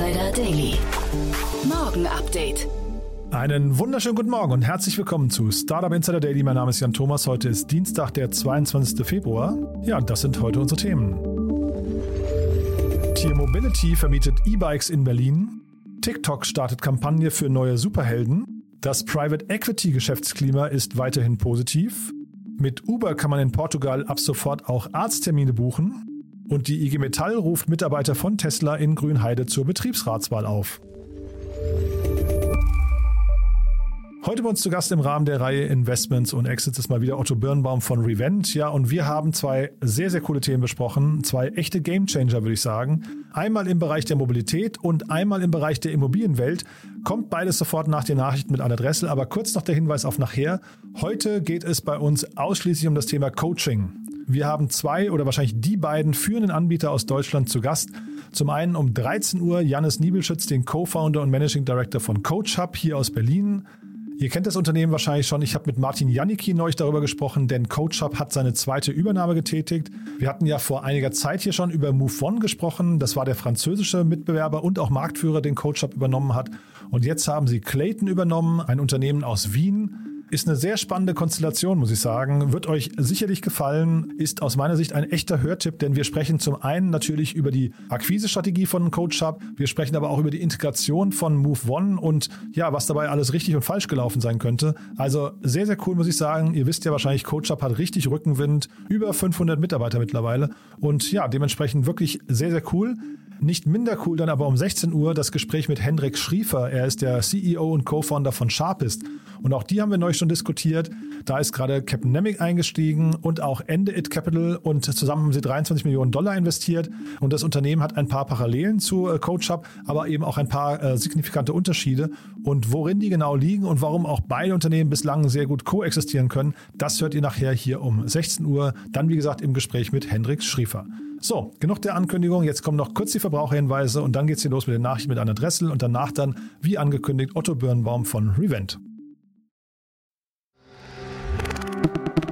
Insider Daily. Morgen Update. Einen wunderschönen guten Morgen und herzlich willkommen zu Startup Insider Daily. Mein Name ist Jan Thomas. Heute ist Dienstag, der 22. Februar. Ja, und das sind heute unsere Themen. Tier Mobility vermietet E-Bikes in Berlin. TikTok startet Kampagne für neue Superhelden. Das Private Equity Geschäftsklima ist weiterhin positiv. Mit Uber kann man in Portugal ab sofort auch Arzttermine buchen. Und die IG Metall ruft Mitarbeiter von Tesla in Grünheide zur Betriebsratswahl auf. Heute bei uns zu Gast im Rahmen der Reihe Investments und Exits ist mal wieder Otto Birnbaum von Revent. Ja, und wir haben zwei sehr, sehr coole Themen besprochen. Zwei echte Gamechanger, würde ich sagen. Einmal im Bereich der Mobilität und einmal im Bereich der Immobilienwelt. Kommt beides sofort nach den Nachrichten mit Anna Dressel, aber kurz noch der Hinweis auf nachher. Heute geht es bei uns ausschließlich um das Thema Coaching. Wir haben zwei oder wahrscheinlich die beiden führenden Anbieter aus Deutschland zu Gast. Zum einen um 13 Uhr Janis Niebelschütz, den Co-Founder und Managing Director von CoachHub hier aus Berlin. Ihr kennt das Unternehmen wahrscheinlich schon. Ich habe mit Martin Janicki neulich darüber gesprochen, denn CoachUp hat seine zweite Übernahme getätigt. Wir hatten ja vor einiger Zeit hier schon über MoveOn gesprochen. Das war der französische Mitbewerber und auch Marktführer, den CoachUp übernommen hat. Und jetzt haben sie Clayton übernommen, ein Unternehmen aus Wien. Ist eine sehr spannende Konstellation, muss ich sagen. Wird euch sicherlich gefallen. Ist aus meiner Sicht ein echter Hörtipp, denn wir sprechen zum einen natürlich über die Akquisestrategie von CoachUp. Wir sprechen aber auch über die Integration von MoveOne und ja, was dabei alles richtig und falsch gelaufen sein könnte. Also sehr, sehr cool, muss ich sagen. Ihr wisst ja wahrscheinlich, CoachUp hat richtig Rückenwind. Über 500 Mitarbeiter mittlerweile. Und ja, dementsprechend wirklich sehr, sehr cool. Nicht minder cool dann aber um 16 Uhr das Gespräch mit Hendrik Schriefer. Er ist der CEO und Co-Founder von Sharpist. Und auch die haben wir neulich schon diskutiert. Da ist gerade Capnemic eingestiegen und auch Ende It Capital und zusammen haben sie 23 Millionen Dollar investiert. Und das Unternehmen hat ein paar Parallelen zu äh, CoachUp, aber eben auch ein paar äh, signifikante Unterschiede. Und worin die genau liegen und warum auch beide Unternehmen bislang sehr gut koexistieren können, das hört ihr nachher hier um 16 Uhr. Dann, wie gesagt, im Gespräch mit Hendrik Schriefer. So, genug der Ankündigung. Jetzt kommen noch kurz die Verbraucherhinweise und dann geht's hier los mit den Nachrichten mit Anna Dressel und danach dann, wie angekündigt, Otto Birnbaum von Revent.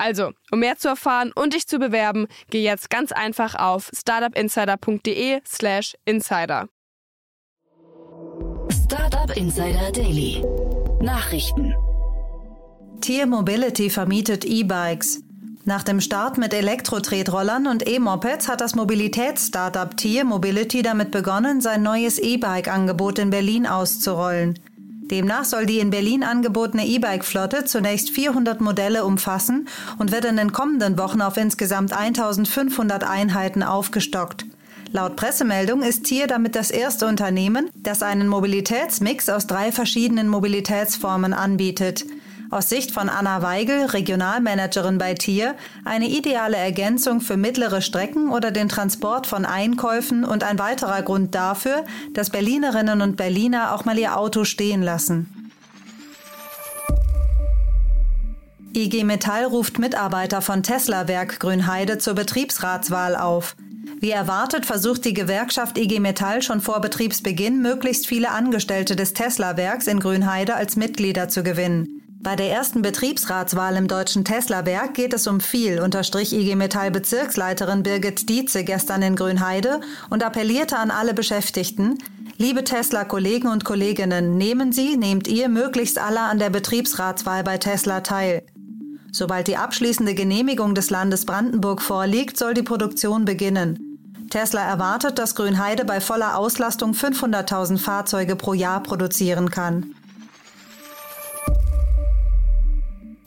Also, um mehr zu erfahren und dich zu bewerben, geh jetzt ganz einfach auf startupinsider.de/slash insider. Startup Insider Daily. Nachrichten. Tier Mobility vermietet E-Bikes. Nach dem Start mit Elektro-Tretrollern und E-Mopeds hat das Mobilitäts-Startup Tier Mobility damit begonnen, sein neues E-Bike-Angebot in Berlin auszurollen. Demnach soll die in Berlin angebotene E-Bike-Flotte zunächst 400 Modelle umfassen und wird in den kommenden Wochen auf insgesamt 1500 Einheiten aufgestockt. Laut Pressemeldung ist Tier damit das erste Unternehmen, das einen Mobilitätsmix aus drei verschiedenen Mobilitätsformen anbietet aus Sicht von Anna Weigel, Regionalmanagerin bei Tier, eine ideale Ergänzung für mittlere Strecken oder den Transport von Einkäufen und ein weiterer Grund dafür, dass Berlinerinnen und Berliner auch mal ihr Auto stehen lassen. IG Metall ruft Mitarbeiter von Tesla Werk Grünheide zur Betriebsratswahl auf. Wie erwartet versucht die Gewerkschaft IG Metall schon vor Betriebsbeginn möglichst viele Angestellte des Tesla-Werks in Grünheide als Mitglieder zu gewinnen. Bei der ersten Betriebsratswahl im deutschen Tesla-Werk geht es um viel, unterstrich IG Metall Bezirksleiterin Birgit Dietze gestern in Grünheide und appellierte an alle Beschäftigten, Liebe Tesla-Kollegen und Kolleginnen, nehmen Sie, nehmt ihr möglichst alle an der Betriebsratswahl bei Tesla teil. Sobald die abschließende Genehmigung des Landes Brandenburg vorliegt, soll die Produktion beginnen. Tesla erwartet, dass Grünheide bei voller Auslastung 500.000 Fahrzeuge pro Jahr produzieren kann.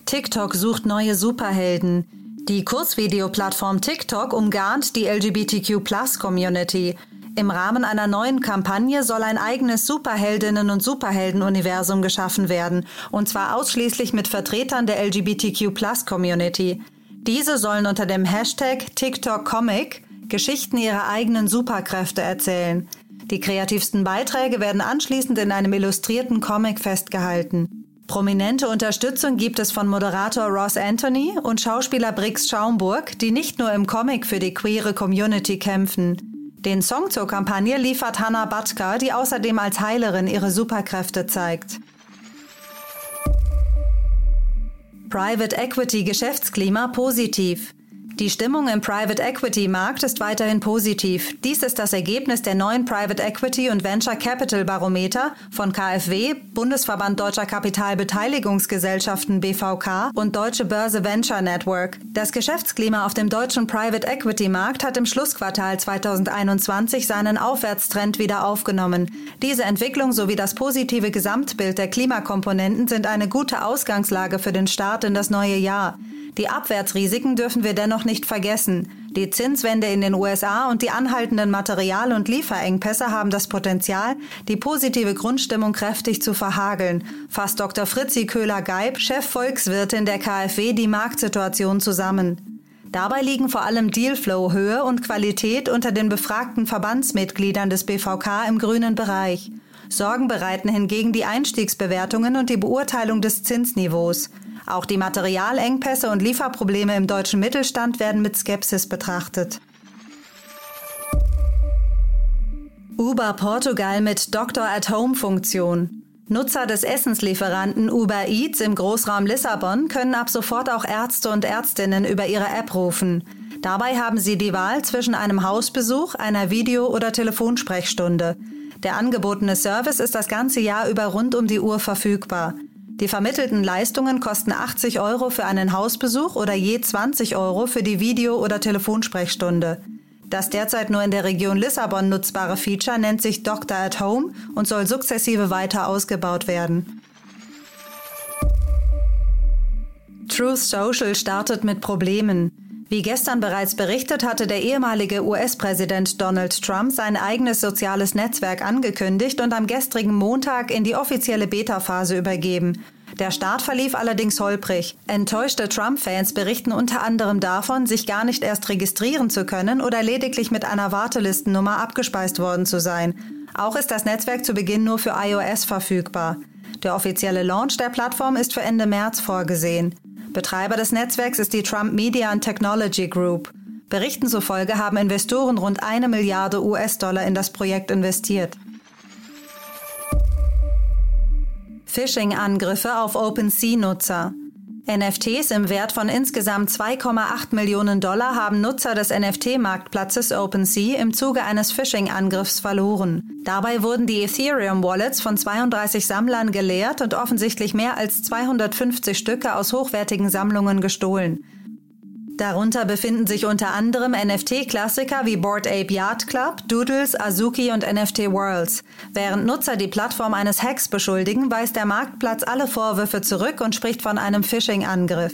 TikTok sucht neue Superhelden. Die Kurzvideoplattform TikTok umgarnt die LGBTQ-Plus-Community. Im Rahmen einer neuen Kampagne soll ein eigenes Superheldinnen- und Superhelden-Universum geschaffen werden, und zwar ausschließlich mit Vertretern der LGBTQ-Plus-Community. Diese sollen unter dem Hashtag TikTok Comic Geschichten ihrer eigenen Superkräfte erzählen. Die kreativsten Beiträge werden anschließend in einem illustrierten Comic festgehalten. Prominente Unterstützung gibt es von Moderator Ross Anthony und Schauspieler Briggs Schaumburg, die nicht nur im Comic für die queere Community kämpfen. Den Song zur Kampagne liefert Hannah Batka, die außerdem als Heilerin ihre Superkräfte zeigt. Private Equity Geschäftsklima positiv. Die Stimmung im Private Equity Markt ist weiterhin positiv. Dies ist das Ergebnis der neuen Private Equity und Venture Capital Barometer von KfW, Bundesverband Deutscher Kapitalbeteiligungsgesellschaften BVK und Deutsche Börse Venture Network. Das Geschäftsklima auf dem deutschen Private Equity Markt hat im Schlussquartal 2021 seinen Aufwärtstrend wieder aufgenommen. Diese Entwicklung sowie das positive Gesamtbild der Klimakomponenten sind eine gute Ausgangslage für den Start in das neue Jahr. Die Abwärtsrisiken dürfen wir dennoch nicht vergessen. Die Zinswende in den USA und die anhaltenden Material- und Lieferengpässe haben das Potenzial, die positive Grundstimmung kräftig zu verhageln, fasst Dr. Fritzi Köhler-Geib, Chef Volkswirtin der KfW, die Marktsituation zusammen. Dabei liegen vor allem Dealflow-Höhe und Qualität unter den befragten Verbandsmitgliedern des BVK im grünen Bereich. Sorgen bereiten hingegen die Einstiegsbewertungen und die Beurteilung des Zinsniveaus. Auch die Materialengpässe und Lieferprobleme im deutschen Mittelstand werden mit Skepsis betrachtet. Uber Portugal mit Doctor at Home Funktion. Nutzer des Essenslieferanten Uber Eats im Großraum Lissabon können ab sofort auch Ärzte und Ärztinnen über ihre App rufen. Dabei haben sie die Wahl zwischen einem Hausbesuch, einer Video- oder Telefonsprechstunde. Der angebotene Service ist das ganze Jahr über rund um die Uhr verfügbar. Die vermittelten Leistungen kosten 80 Euro für einen Hausbesuch oder je 20 Euro für die Video- oder Telefonsprechstunde. Das derzeit nur in der Region Lissabon nutzbare Feature nennt sich Doctor at Home und soll sukzessive weiter ausgebaut werden. Truth Social startet mit Problemen. Wie gestern bereits berichtet, hatte der ehemalige US-Präsident Donald Trump sein eigenes soziales Netzwerk angekündigt und am gestrigen Montag in die offizielle Beta-Phase übergeben. Der Start verlief allerdings holprig. Enttäuschte Trump-Fans berichten unter anderem davon, sich gar nicht erst registrieren zu können oder lediglich mit einer Wartelistennummer abgespeist worden zu sein. Auch ist das Netzwerk zu Beginn nur für iOS verfügbar. Der offizielle Launch der Plattform ist für Ende März vorgesehen. Betreiber des Netzwerks ist die Trump Media and Technology Group. Berichten zufolge haben Investoren rund eine Milliarde US-Dollar in das Projekt investiert. Phishing-Angriffe auf OpenSea-Nutzer. NFTs im Wert von insgesamt 2,8 Millionen Dollar haben Nutzer des NFT-Marktplatzes OpenSea im Zuge eines Phishing-Angriffs verloren. Dabei wurden die Ethereum-Wallets von 32 Sammlern geleert und offensichtlich mehr als 250 Stücke aus hochwertigen Sammlungen gestohlen. Darunter befinden sich unter anderem NFT-Klassiker wie Board Ape Yard Club, Doodles, Azuki und NFT Worlds. Während Nutzer die Plattform eines Hacks beschuldigen, weist der Marktplatz alle Vorwürfe zurück und spricht von einem Phishing-Angriff.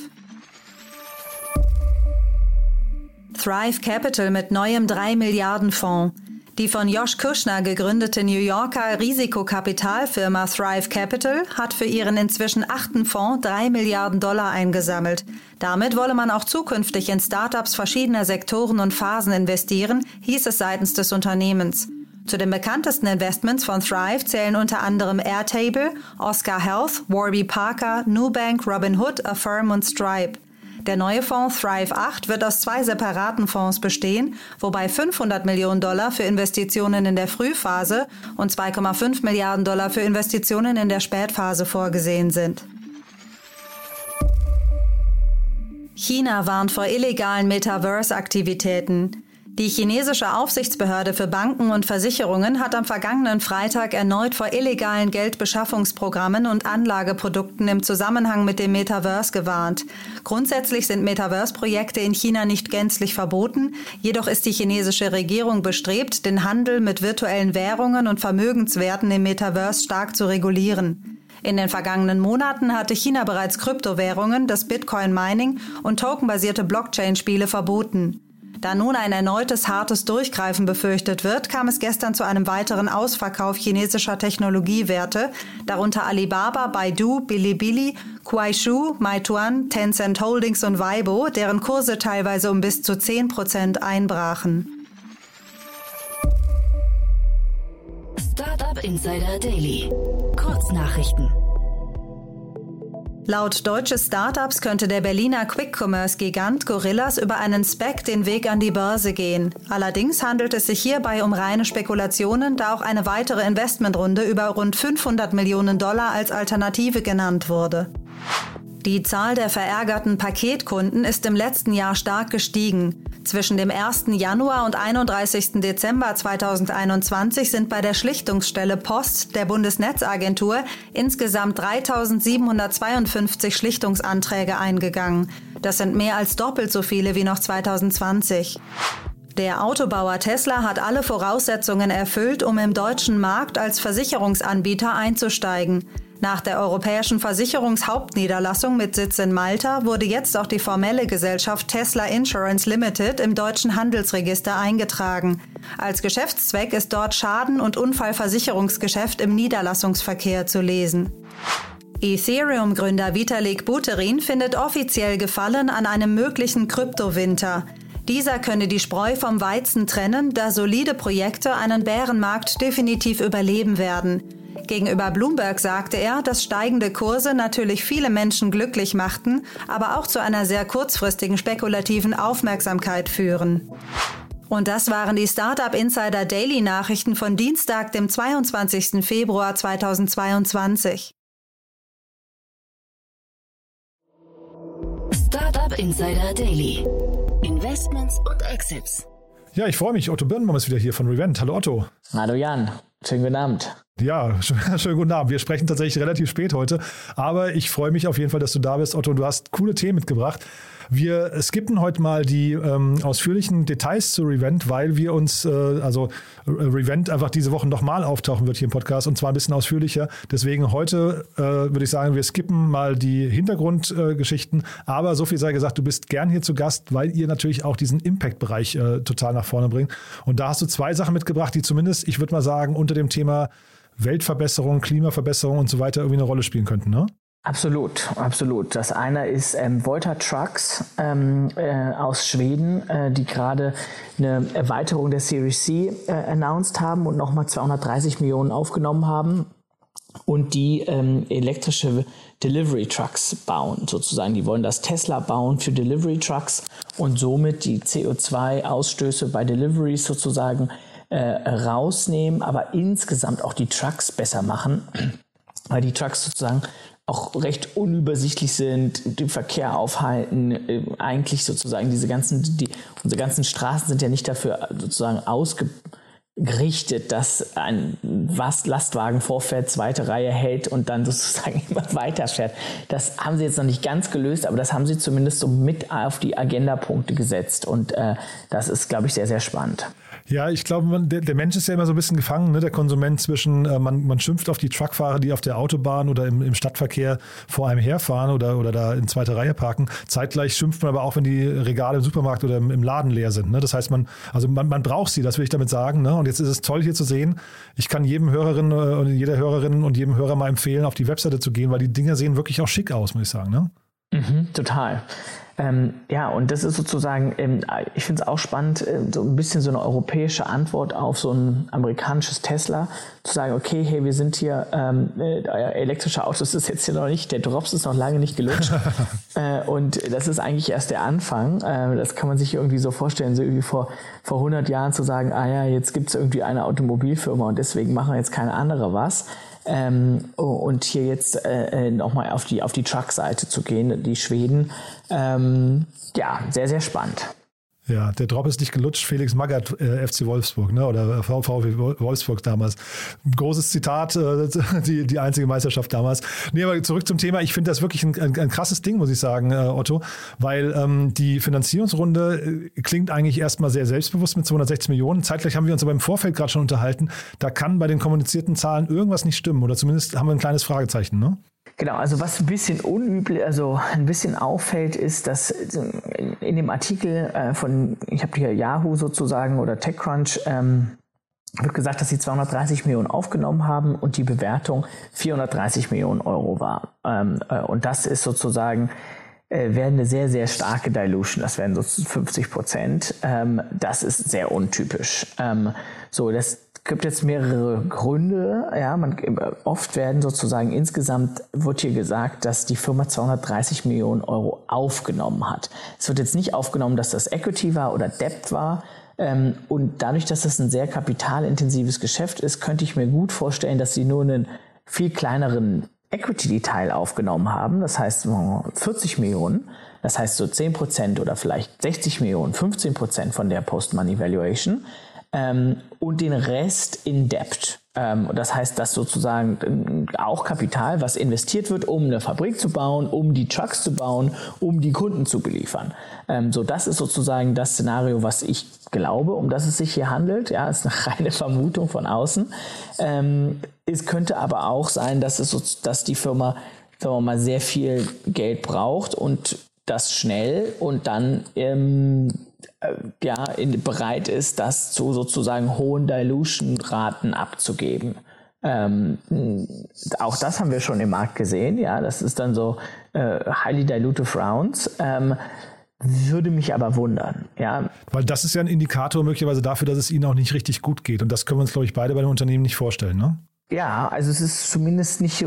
Thrive Capital mit neuem 3 Milliarden Fonds. Die von Josh Kushner gegründete New Yorker Risikokapitalfirma Thrive Capital hat für ihren inzwischen achten Fonds drei Milliarden Dollar eingesammelt. Damit wolle man auch zukünftig in Startups verschiedener Sektoren und Phasen investieren, hieß es seitens des Unternehmens. Zu den bekanntesten Investments von Thrive zählen unter anderem Airtable, Oscar Health, Warby Parker, Nubank, Robinhood, Affirm und Stripe. Der neue Fonds Thrive 8 wird aus zwei separaten Fonds bestehen, wobei 500 Millionen Dollar für Investitionen in der Frühphase und 2,5 Milliarden Dollar für Investitionen in der Spätphase vorgesehen sind. China warnt vor illegalen Metaverse-Aktivitäten. Die chinesische Aufsichtsbehörde für Banken und Versicherungen hat am vergangenen Freitag erneut vor illegalen Geldbeschaffungsprogrammen und Anlageprodukten im Zusammenhang mit dem Metaverse gewarnt. Grundsätzlich sind Metaverse-Projekte in China nicht gänzlich verboten, jedoch ist die chinesische Regierung bestrebt, den Handel mit virtuellen Währungen und Vermögenswerten im Metaverse stark zu regulieren. In den vergangenen Monaten hatte China bereits Kryptowährungen, das Bitcoin-Mining und tokenbasierte Blockchain-Spiele verboten. Da nun ein erneutes hartes Durchgreifen befürchtet wird, kam es gestern zu einem weiteren Ausverkauf chinesischer Technologiewerte, darunter Alibaba, Baidu, Bilibili, Kuaishu, Meituan, Tencent Holdings und Weibo, deren Kurse teilweise um bis zu 10 Prozent einbrachen. Startup Insider Daily. Kurznachrichten. Laut deutsche Startups könnte der Berliner Quick-Commerce-Gigant Gorillas über einen Spec den Weg an die Börse gehen. Allerdings handelt es sich hierbei um reine Spekulationen, da auch eine weitere Investmentrunde über rund 500 Millionen Dollar als Alternative genannt wurde. Die Zahl der verärgerten Paketkunden ist im letzten Jahr stark gestiegen. Zwischen dem 1. Januar und 31. Dezember 2021 sind bei der Schlichtungsstelle Post der Bundesnetzagentur insgesamt 3752 Schlichtungsanträge eingegangen. Das sind mehr als doppelt so viele wie noch 2020. Der Autobauer Tesla hat alle Voraussetzungen erfüllt, um im deutschen Markt als Versicherungsanbieter einzusteigen. Nach der europäischen Versicherungshauptniederlassung mit Sitz in Malta wurde jetzt auch die formelle Gesellschaft Tesla Insurance Limited im deutschen Handelsregister eingetragen. Als Geschäftszweck ist dort Schaden- und Unfallversicherungsgeschäft im Niederlassungsverkehr zu lesen. Ethereum-Gründer Vitalik Buterin findet offiziell Gefallen an einem möglichen Kryptowinter. Dieser könne die Spreu vom Weizen trennen, da solide Projekte einen Bärenmarkt definitiv überleben werden. Gegenüber Bloomberg sagte er, dass steigende Kurse natürlich viele Menschen glücklich machten, aber auch zu einer sehr kurzfristigen spekulativen Aufmerksamkeit führen. Und das waren die Startup Insider Daily Nachrichten von Dienstag, dem 22. Februar 2022. Startup Insider Daily. Investments und Exits. Ja, ich freue mich. Otto Birnbaum ist wieder hier von Revent. Hallo Otto. Hallo Jan. Schönen guten Abend. Ja, schönen guten Abend. Wir sprechen tatsächlich relativ spät heute, aber ich freue mich auf jeden Fall, dass du da bist, Otto. Du hast coole Themen mitgebracht. Wir skippen heute mal die ähm, ausführlichen Details zu Revent, weil wir uns, äh, also äh, Revent einfach diese Woche nochmal auftauchen wird hier im Podcast und zwar ein bisschen ausführlicher. Deswegen heute äh, würde ich sagen, wir skippen mal die Hintergrundgeschichten, äh, aber so viel sei gesagt, du bist gern hier zu Gast, weil ihr natürlich auch diesen Impact-Bereich äh, total nach vorne bringt. Und da hast du zwei Sachen mitgebracht, die zumindest, ich würde mal sagen, unter dem Thema Weltverbesserung, Klimaverbesserung und so weiter irgendwie eine Rolle spielen könnten, ne? Absolut, absolut. Das eine ist ähm, Volta Trucks ähm, äh, aus Schweden, äh, die gerade eine Erweiterung der Series C äh, announced haben und nochmal 230 Millionen aufgenommen haben und die ähm, elektrische Delivery Trucks bauen, sozusagen. Die wollen das Tesla bauen für Delivery Trucks und somit die CO2-Ausstöße bei Deliveries sozusagen äh, rausnehmen, aber insgesamt auch die Trucks besser machen, weil die Trucks sozusagen auch recht unübersichtlich sind, den Verkehr aufhalten, äh, eigentlich sozusagen diese ganzen, die, unsere ganzen Straßen sind ja nicht dafür sozusagen ausgerichtet, dass ein Lastwagen vorfährt, zweite Reihe hält und dann sozusagen immer weiterfährt. Das haben sie jetzt noch nicht ganz gelöst, aber das haben sie zumindest so mit auf die Agendapunkte gesetzt und äh, das ist, glaube ich, sehr, sehr spannend. Ja, ich glaube, der, der, Mensch ist ja immer so ein bisschen gefangen, ne? der Konsument zwischen, äh, man, man schimpft auf die Truckfahrer, die auf der Autobahn oder im, im Stadtverkehr vor einem herfahren oder, oder da in zweiter Reihe parken. Zeitgleich schimpft man aber auch, wenn die Regale im Supermarkt oder im, im Laden leer sind. Ne? Das heißt, man, also man, man braucht sie, das will ich damit sagen. Ne? Und jetzt ist es toll hier zu sehen. Ich kann jedem Hörerin äh, und jeder Hörerin und jedem Hörer mal empfehlen, auf die Webseite zu gehen, weil die Dinger sehen wirklich auch schick aus, muss ich sagen. Ne? Mhm, total. Ähm, ja, und das ist sozusagen, ähm, ich finde es auch spannend, äh, so ein bisschen so eine europäische Antwort auf so ein amerikanisches Tesla, zu sagen, okay, hey, wir sind hier, ähm, äh, elektrische Autos ist jetzt hier noch nicht, der Drops ist noch lange nicht gelutscht. äh, und das ist eigentlich erst der Anfang. Äh, das kann man sich irgendwie so vorstellen, so irgendwie vor, vor 100 Jahren zu sagen, ah ja, jetzt gibt es irgendwie eine Automobilfirma und deswegen machen jetzt keine andere was. Ähm, und hier jetzt äh, äh nochmal auf die, auf die Truck-Seite zu gehen, die Schweden. Ähm, ja, sehr, sehr spannend. Ja, der Drop ist nicht gelutscht. Felix Magath, äh, FC Wolfsburg, ne? oder VfW Wolfsburg damals. Großes Zitat, äh, die, die einzige Meisterschaft damals. Nee, aber zurück zum Thema. Ich finde das wirklich ein, ein, ein, krasses Ding, muss ich sagen, äh, Otto, weil ähm, die Finanzierungsrunde äh, klingt eigentlich erstmal sehr selbstbewusst mit 260 Millionen. Zeitgleich haben wir uns aber im Vorfeld gerade schon unterhalten. Da kann bei den kommunizierten Zahlen irgendwas nicht stimmen oder zumindest haben wir ein kleines Fragezeichen, ne? Genau, also was ein bisschen unüblich, also ein bisschen auffällt, ist, dass in dem Artikel äh, von, ich habe hier Yahoo sozusagen oder TechCrunch, ähm, wird gesagt, dass sie 230 Millionen aufgenommen haben und die Bewertung 430 Millionen Euro war. Ähm, äh, und das ist sozusagen äh, wäre eine sehr, sehr starke Dilution. Das wären so 50 Prozent. Ähm, das ist sehr untypisch. Ähm, so, das gibt jetzt mehrere Gründe. Ja, man, oft werden sozusagen insgesamt wird hier gesagt, dass die Firma 230 Millionen Euro aufgenommen hat. Es wird jetzt nicht aufgenommen, dass das Equity war oder Debt war. Ähm, und dadurch, dass das ein sehr kapitalintensives Geschäft ist, könnte ich mir gut vorstellen, dass sie nur einen viel kleineren Equity-Teil aufgenommen haben. Das heißt 40 Millionen. Das heißt so 10 Prozent oder vielleicht 60 Millionen, 15 Prozent von der Post-Money-Valuation ähm, und den Rest in Debt. Ähm, das heißt, dass sozusagen äh, auch Kapital, was investiert wird, um eine Fabrik zu bauen, um die Trucks zu bauen, um die Kunden zu beliefern. Ähm, so, das ist sozusagen das Szenario, was ich glaube, um das es sich hier handelt. Ja, ist eine reine Vermutung von außen. Ähm, es könnte aber auch sein, dass es so, dass die Firma sagen wir mal, sehr viel Geld braucht und das schnell und dann ähm, äh, ja, in, bereit ist, das zu sozusagen hohen Dilution-Raten abzugeben. Ähm, auch das haben wir schon im Markt gesehen, ja, das ist dann so äh, highly dilutive rounds. Ähm, würde mich aber wundern, ja. Weil das ist ja ein Indikator möglicherweise dafür, dass es ihnen auch nicht richtig gut geht. Und das können wir uns, glaube ich, beide bei den Unternehmen nicht vorstellen, ne? Ja, also es ist zumindest nicht,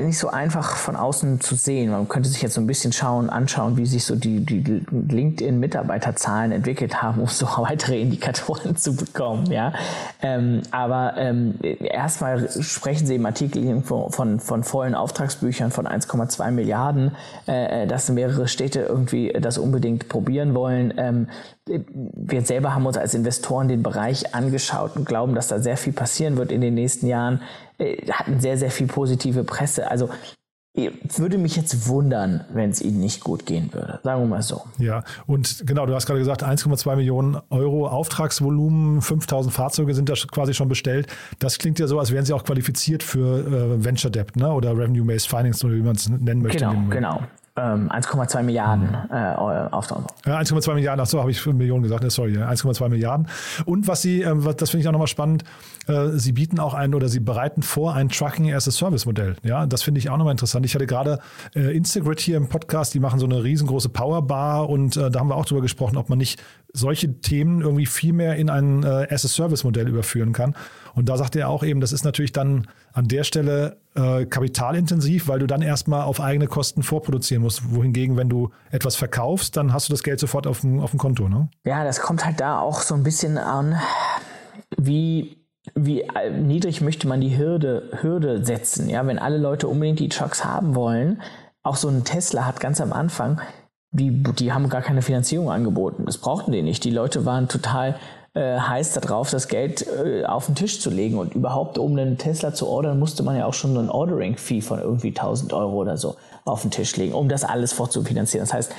nicht so einfach von außen zu sehen. Man könnte sich jetzt so ein bisschen schauen, anschauen, wie sich so die, die LinkedIn-Mitarbeiterzahlen entwickelt haben, um so weitere Indikatoren zu bekommen. Ja, ähm, aber ähm, erstmal sprechen Sie im Artikel von, von, von vollen Auftragsbüchern von 1,2 Milliarden, äh, dass mehrere Städte irgendwie das unbedingt probieren wollen. Ähm, wir selber haben uns als Investoren den Bereich angeschaut und glauben, dass da sehr viel passieren wird in den nächsten Jahren. Äh, hatten sehr, sehr viel positive Presse. Also würde mich jetzt wundern, wenn es ihnen nicht gut gehen würde. Sagen wir mal so. Ja, und genau, du hast gerade gesagt, 1,2 Millionen Euro Auftragsvolumen, 5000 Fahrzeuge sind da quasi schon bestellt. Das klingt ja so, als wären sie auch qualifiziert für äh, Venture Debt ne? oder Revenue-Based Finance oder wie man es nennen möchte. Genau, genau. 1,2 ähm, Milliarden mhm. äh, Auftrag. Ja, 1,2 Milliarden, ach so, habe ich Millionen gesagt, sorry, 1,2 Milliarden. Und was Sie, äh, das finde ich auch nochmal spannend, äh, Sie bieten auch ein oder Sie bereiten vor ein Trucking as a Service Modell. Ja, das finde ich auch nochmal interessant. Ich hatte gerade äh, Instagrid hier im Podcast, die machen so eine riesengroße Powerbar und äh, da haben wir auch drüber gesprochen, ob man nicht solche Themen irgendwie viel mehr in ein äh, as a Service Modell überführen kann. Und da sagt er auch eben, das ist natürlich dann an der Stelle äh, kapitalintensiv, weil du dann erstmal auf eigene Kosten vorproduzieren musst. Wohingegen, wenn du etwas verkaufst, dann hast du das Geld sofort auf dem, auf dem Konto. Ne? Ja, das kommt halt da auch so ein bisschen an, wie wie niedrig möchte man die Hürde, Hürde setzen. Ja, wenn alle Leute unbedingt die Trucks haben wollen, auch so ein Tesla hat ganz am Anfang, die, die haben gar keine Finanzierung angeboten. Das brauchten die nicht. Die Leute waren total äh, heiß darauf, das Geld äh, auf den Tisch zu legen. Und überhaupt, um einen Tesla zu ordern, musste man ja auch schon ein Ordering-Fee von irgendwie 1000 Euro oder so auf den Tisch legen, um das alles fortzufinanzieren. Das heißt,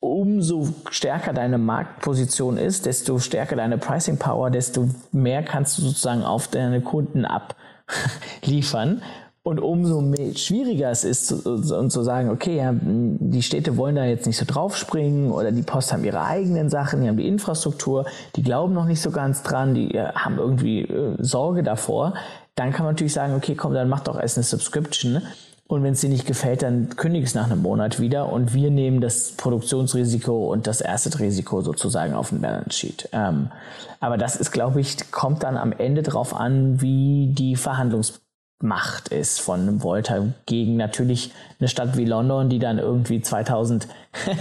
umso stärker deine Marktposition ist, desto stärker deine Pricing Power, desto mehr kannst du sozusagen auf deine Kunden abliefern. Und umso schwieriger es ist, zu, zu sagen, okay, ja, die Städte wollen da jetzt nicht so draufspringen oder die Post haben ihre eigenen Sachen, die haben die Infrastruktur, die glauben noch nicht so ganz dran, die äh, haben irgendwie äh, Sorge davor, dann kann man natürlich sagen, okay, komm, dann mach doch erst eine Subscription. Und wenn es dir nicht gefällt, dann kündige es nach einem Monat wieder und wir nehmen das Produktionsrisiko und das Asset-Risiko sozusagen auf den Balance Sheet. Ähm, aber das ist, glaube ich, kommt dann am Ende darauf an, wie die Verhandlungs Macht ist von einem Volta gegen natürlich eine Stadt wie London, die dann irgendwie 2000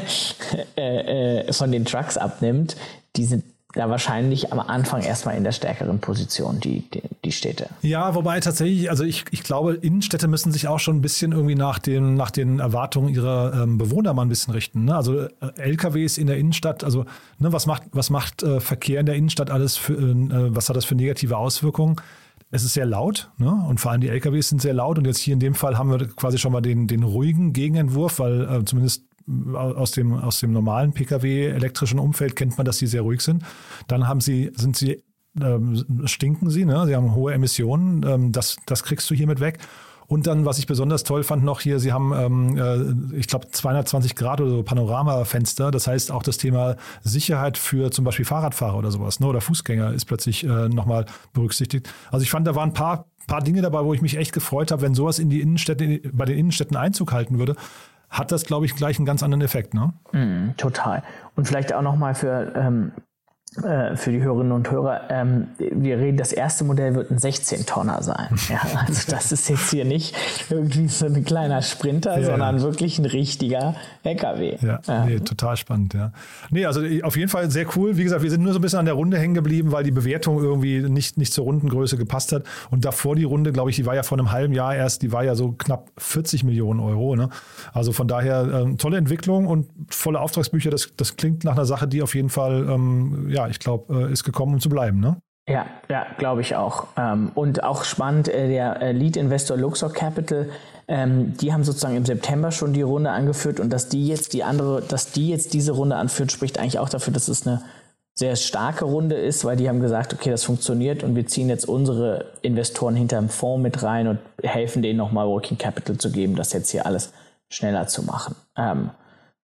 äh, äh, von den Trucks abnimmt. Die sind ja wahrscheinlich am Anfang erstmal in der stärkeren Position, die, die, die Städte. Ja, wobei tatsächlich, also ich, ich glaube, Innenstädte müssen sich auch schon ein bisschen irgendwie nach den, nach den Erwartungen ihrer ähm, Bewohner mal ein bisschen richten. Ne? Also äh, LKWs in der Innenstadt, also ne, was macht, was macht äh, Verkehr in der Innenstadt alles für, äh, was hat das für negative Auswirkungen? Es ist sehr laut ne? und vor allem die LKWs sind sehr laut und jetzt hier in dem Fall haben wir quasi schon mal den, den ruhigen Gegenentwurf, weil äh, zumindest aus dem, aus dem normalen Pkw-elektrischen Umfeld kennt man, dass sie sehr ruhig sind. Dann haben sie, sind sie, ähm, stinken sie, ne? sie haben hohe Emissionen, ähm, das, das kriegst du hiermit weg. Und dann, was ich besonders toll fand noch hier, sie haben, ähm, äh, ich glaube, 220 Grad oder so Panoramafenster. Das heißt, auch das Thema Sicherheit für zum Beispiel Fahrradfahrer oder sowas ne, oder Fußgänger ist plötzlich äh, nochmal berücksichtigt. Also ich fand, da waren ein paar, paar Dinge dabei, wo ich mich echt gefreut habe, wenn sowas in die Innenstädte, bei den Innenstädten Einzug halten würde hat das, glaube ich, gleich einen ganz anderen Effekt. Ne? Mm, total. Und vielleicht auch nochmal für ähm, äh, für die Hörerinnen und Hörer, ähm, wir reden, das erste Modell wird ein 16-Tonner sein. Ja, also das ist jetzt hier nicht irgendwie so ein kleiner Sprinter, ja, sondern wirklich ein richtiger LKW. Ja, ja. Nee, total spannend, ja. Nee, also auf jeden Fall sehr cool. Wie gesagt, wir sind nur so ein bisschen an der Runde hängen geblieben, weil die Bewertung irgendwie nicht, nicht zur Rundengröße gepasst hat. Und davor die Runde, glaube ich, die war ja vor einem halben Jahr erst, die war ja so knapp 40 Millionen Euro. Ne? Also von daher ähm, tolle Entwicklung und volle Auftragsbücher. Das, das klingt nach einer Sache, die auf jeden Fall ähm, ja, ich glaube, äh, ist gekommen, um zu bleiben, ne? Ja, ja, glaube ich auch. Ähm, und auch spannend, äh, der äh, Lead-Investor Luxor Capital, ähm, die haben sozusagen im September schon die Runde angeführt und dass die jetzt die andere, dass die jetzt diese Runde anführt, spricht eigentlich auch dafür, dass es eine sehr starke Runde ist, weil die haben gesagt, okay, das funktioniert und wir ziehen jetzt unsere Investoren hinterm Fonds mit rein und helfen denen nochmal Working Capital zu geben, das jetzt hier alles schneller zu machen. Ähm,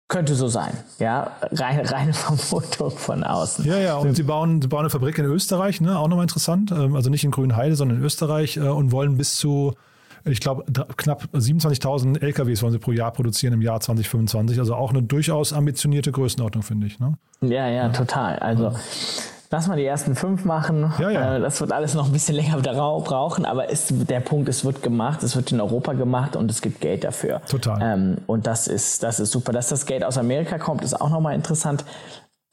könnte so sein, ja. Reine, reine Vermutung von außen. Ja, ja, und sie bauen, sie bauen eine Fabrik in Österreich, ne? auch nochmal interessant. Ähm, also nicht in Grünheide, sondern in Österreich äh, und wollen bis zu, ich glaube, knapp 27.000 LKWs wollen sie pro Jahr produzieren im Jahr 2025. Also auch eine durchaus ambitionierte Größenordnung, finde ich. Ne? Ja, ja, ja, total. Also. Ja lass mal die ersten fünf machen. Ja, ja. Äh, das wird alles noch ein bisschen länger brauchen, aber ist, der Punkt, es wird gemacht, es wird in Europa gemacht und es gibt Geld dafür. Total. Ähm, und das ist, das ist super. Dass das Geld aus Amerika kommt, ist auch nochmal interessant.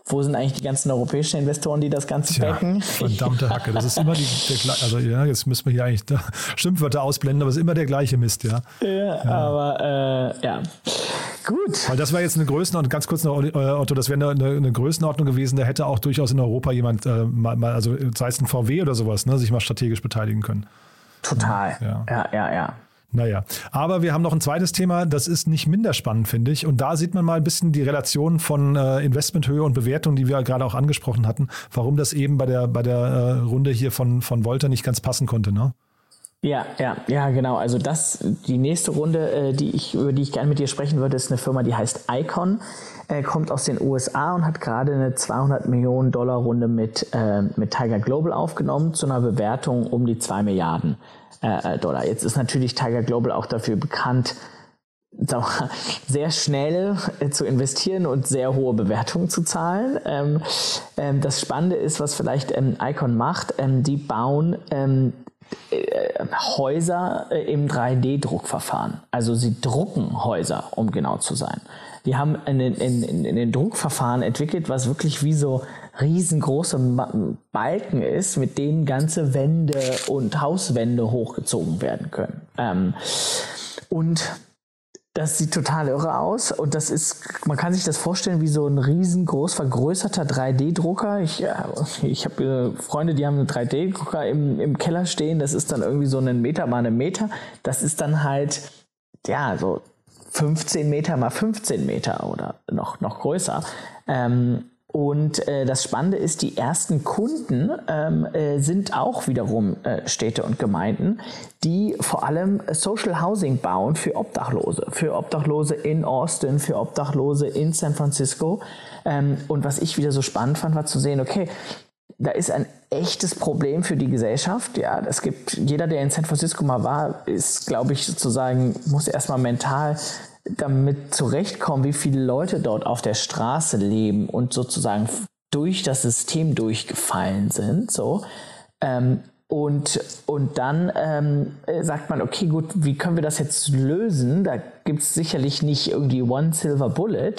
Wo sind eigentlich die ganzen europäischen Investoren, die das Ganze Tja, backen? Verdammte Hacke. Das ist immer die, der also ja, jetzt müssen wir hier eigentlich da Schimpfwörter ausblenden, aber es ist immer der gleiche Mist, ja. Ja, ja. aber äh, ja. Gut. Weil das war jetzt eine Größenordnung, ganz kurz noch, äh, Otto, das wäre eine, eine, Größenordnung gewesen, da hätte auch durchaus in Europa jemand äh, mal, mal, also sei es ein VW oder sowas, ne, sich mal strategisch beteiligen können. Total. Ja, ja, ja. ja. Naja, aber wir haben noch ein zweites Thema, das ist nicht minder spannend, finde ich. Und da sieht man mal ein bisschen die Relation von äh, Investmenthöhe und Bewertung, die wir gerade auch angesprochen hatten, warum das eben bei der, bei der äh, Runde hier von, von Volta nicht ganz passen konnte, ne? Ja, ja, ja, genau. Also das, die nächste Runde, äh, die ich, über die ich gerne mit dir sprechen würde, ist eine Firma, die heißt Icon, äh, kommt aus den USA und hat gerade eine 200 Millionen Dollar Runde mit, äh, mit Tiger Global aufgenommen zu einer Bewertung um die 2 Milliarden äh, Dollar. Jetzt ist natürlich Tiger Global auch dafür bekannt, sehr schnell äh, zu investieren und sehr hohe Bewertungen zu zahlen. Ähm, ähm, das Spannende ist, was vielleicht ähm, Icon macht, ähm, die bauen äh, Häuser äh, im 3D-Druckverfahren. Also sie drucken Häuser, um genau zu sein. Die haben einen Druckverfahren entwickelt, was wirklich wie so riesengroße Balken ist, mit denen ganze Wände und Hauswände hochgezogen werden können. Ähm, und das sieht total irre aus und das ist, man kann sich das vorstellen wie so ein riesengroß vergrößerter 3D-Drucker. Ich, äh, ich habe äh, Freunde, die haben einen 3D-Drucker im, im Keller stehen. Das ist dann irgendwie so einen Meter mal einen Meter. Das ist dann halt, ja, so 15 Meter mal 15 Meter oder noch, noch größer. Ähm, und äh, das Spannende ist, die ersten Kunden ähm, äh, sind auch wiederum äh, Städte und Gemeinden, die vor allem Social Housing bauen für Obdachlose, für Obdachlose in Austin, für Obdachlose in San Francisco. Ähm, und was ich wieder so spannend fand, war zu sehen, okay, da ist ein echtes Problem für die Gesellschaft. Ja, es gibt jeder, der in San Francisco mal war, ist, glaube ich, sozusagen muss erstmal mental damit zurechtkommen, wie viele Leute dort auf der Straße leben und sozusagen durch das System durchgefallen sind. So. Ähm, und, und dann ähm, sagt man, okay, gut, wie können wir das jetzt lösen? Da gibt es sicherlich nicht irgendwie One Silver Bullet,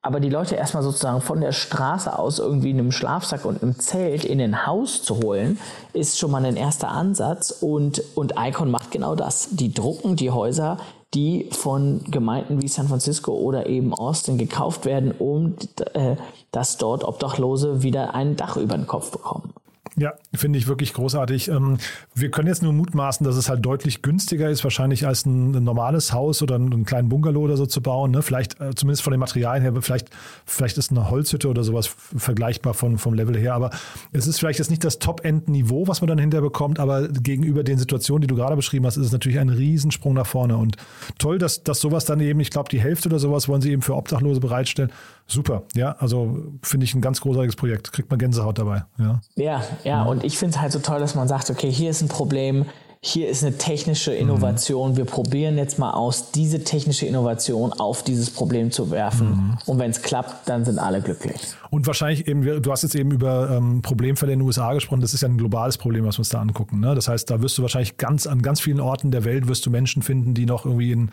Aber die Leute erstmal sozusagen von der Straße aus irgendwie in einem Schlafsack und einem Zelt in ein Haus zu holen, ist schon mal ein erster Ansatz. Und, und Icon macht genau das. Die drucken die Häuser, die von Gemeinden wie San Francisco oder eben Austin gekauft werden, um äh, dass dort Obdachlose wieder ein Dach über den Kopf bekommen. Ja, finde ich wirklich großartig. Ähm, wir können jetzt nur mutmaßen, dass es halt deutlich günstiger ist, wahrscheinlich als ein normales Haus oder einen kleinen Bungalow oder so zu bauen. Ne? Vielleicht, äh, zumindest von den Materialien her, vielleicht, vielleicht ist eine Holzhütte oder sowas vergleichbar von, vom Level her. Aber es ist vielleicht jetzt nicht das Top-End-Niveau, was man dann hinterher bekommt, aber gegenüber den Situationen, die du gerade beschrieben hast, ist es natürlich ein Riesensprung nach vorne. Und toll, dass, dass sowas dann eben, ich glaube, die Hälfte oder sowas wollen sie eben für Obdachlose bereitstellen. Super, ja, also finde ich ein ganz großartiges Projekt. Kriegt man Gänsehaut dabei. Ja, ja, ja. und ich finde es halt so toll, dass man sagt, okay, hier ist ein Problem, hier ist eine technische Innovation. Mhm. Wir probieren jetzt mal aus, diese technische Innovation auf dieses Problem zu werfen. Mhm. Und wenn es klappt, dann sind alle glücklich. Und wahrscheinlich eben, du hast jetzt eben über ähm, Problemfälle in den USA gesprochen. Das ist ja ein globales Problem, was wir uns da angucken. Ne? Das heißt, da wirst du wahrscheinlich ganz an ganz vielen Orten der Welt wirst du Menschen finden, die noch irgendwie in,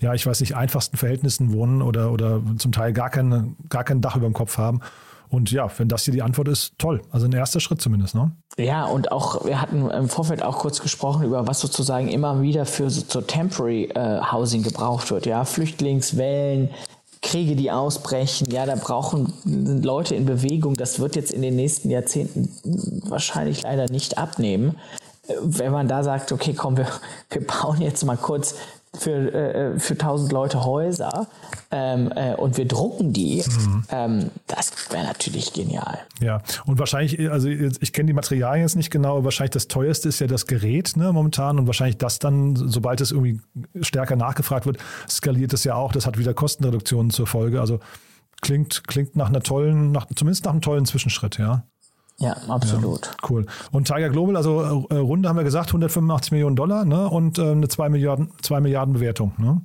ja, ich weiß nicht, einfachsten Verhältnissen wohnen oder, oder zum Teil gar, keine, gar kein Dach über dem Kopf haben. Und ja, wenn das hier die Antwort ist, toll. Also ein erster Schritt zumindest, ne? Ja, und auch, wir hatten im Vorfeld auch kurz gesprochen über, was sozusagen immer wieder für so, so Temporary äh, Housing gebraucht wird. Ja, Flüchtlingswellen, Kriege, die ausbrechen. Ja, da brauchen Leute in Bewegung. Das wird jetzt in den nächsten Jahrzehnten wahrscheinlich leider nicht abnehmen. Äh, wenn man da sagt, okay, komm, wir, wir bauen jetzt mal kurz für, äh, für 1000 Leute Häuser ähm, äh, und wir drucken die, mhm. ähm, das wäre natürlich genial. Ja, und wahrscheinlich, also ich kenne die Materialien jetzt nicht genau, wahrscheinlich das teuerste ist ja das Gerät ne, momentan und wahrscheinlich das dann, sobald es irgendwie stärker nachgefragt wird, skaliert es ja auch. Das hat wieder Kostenreduktionen zur Folge. Also klingt, klingt nach einer tollen, nach, zumindest nach einem tollen Zwischenschritt, ja. Ja, absolut. Ja, cool. Und Tiger Global, also äh, Runde haben wir gesagt, 185 Millionen Dollar ne? und äh, eine 2 Milliarden, 2 Milliarden Bewertung. Ne?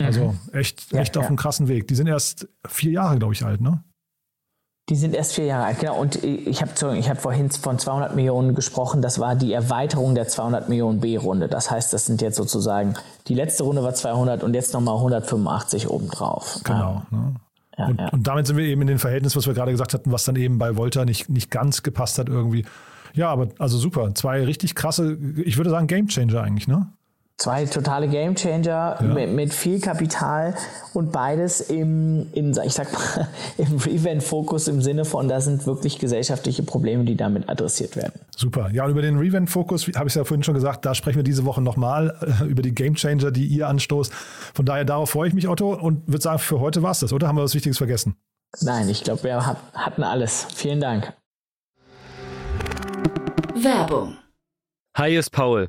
Also mhm. echt, echt ja, auf einem krassen Weg. Die sind erst vier Jahre, glaube ich, alt, ne? Die sind erst vier Jahre alt, genau. Und ich habe ich hab vorhin von 200 Millionen gesprochen. Das war die Erweiterung der 200 Millionen B-Runde. Das heißt, das sind jetzt sozusagen, die letzte Runde war 200 und jetzt nochmal 185 obendrauf. Genau. Ne? Ja, und, ja. und, damit sind wir eben in den Verhältnissen, was wir gerade gesagt hatten, was dann eben bei Volta nicht, nicht ganz gepasst hat irgendwie. Ja, aber also super. Zwei richtig krasse, ich würde sagen, Gamechanger eigentlich, ne? Zwei totale Gamechanger ja. mit, mit, viel Kapital und beides im, in, ich sag mal, im Revent-Fokus im Sinne von, da sind wirklich gesellschaftliche Probleme, die damit adressiert werden. Super. Ja, und über den Revent-Fokus habe ich ja vorhin schon gesagt, da sprechen wir diese Woche nochmal äh, über die Gamechanger, die ihr anstoßt. Von daher, darauf freue ich mich, Otto, und würde sagen, für heute war es das, oder? Haben wir was Wichtiges vergessen? Nein, ich glaube, wir hatten alles. Vielen Dank. Werbung. Hi, hier ist Paul.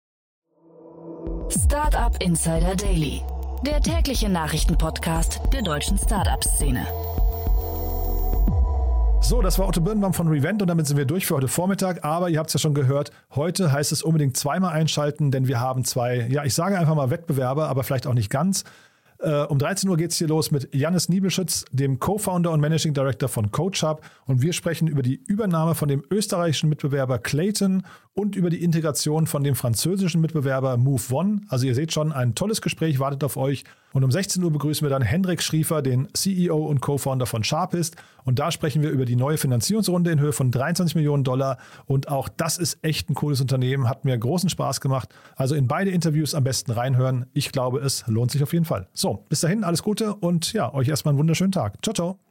Startup Insider Daily, der tägliche Nachrichtenpodcast der deutschen Startup-Szene. So, das war Otto Birnbaum von Revent und damit sind wir durch für heute Vormittag. Aber ihr habt es ja schon gehört, heute heißt es unbedingt zweimal einschalten, denn wir haben zwei, ja, ich sage einfach mal Wettbewerber, aber vielleicht auch nicht ganz. Äh, um 13 Uhr geht es hier los mit Janis Niebelschütz, dem Co-Founder und Managing Director von CoachHub. Und wir sprechen über die Übernahme von dem österreichischen Mitbewerber Clayton und über die Integration von dem französischen Mitbewerber Move One. Also ihr seht schon, ein tolles Gespräch wartet auf euch. Und um 16 Uhr begrüßen wir dann Hendrik Schriefer, den CEO und Co-Founder von Sharpist. Und da sprechen wir über die neue Finanzierungsrunde in Höhe von 23 Millionen Dollar. Und auch das ist echt ein cooles Unternehmen, hat mir großen Spaß gemacht. Also in beide Interviews am besten reinhören. Ich glaube, es lohnt sich auf jeden Fall. So, bis dahin, alles Gute und ja, euch erstmal einen wunderschönen Tag. Ciao, ciao.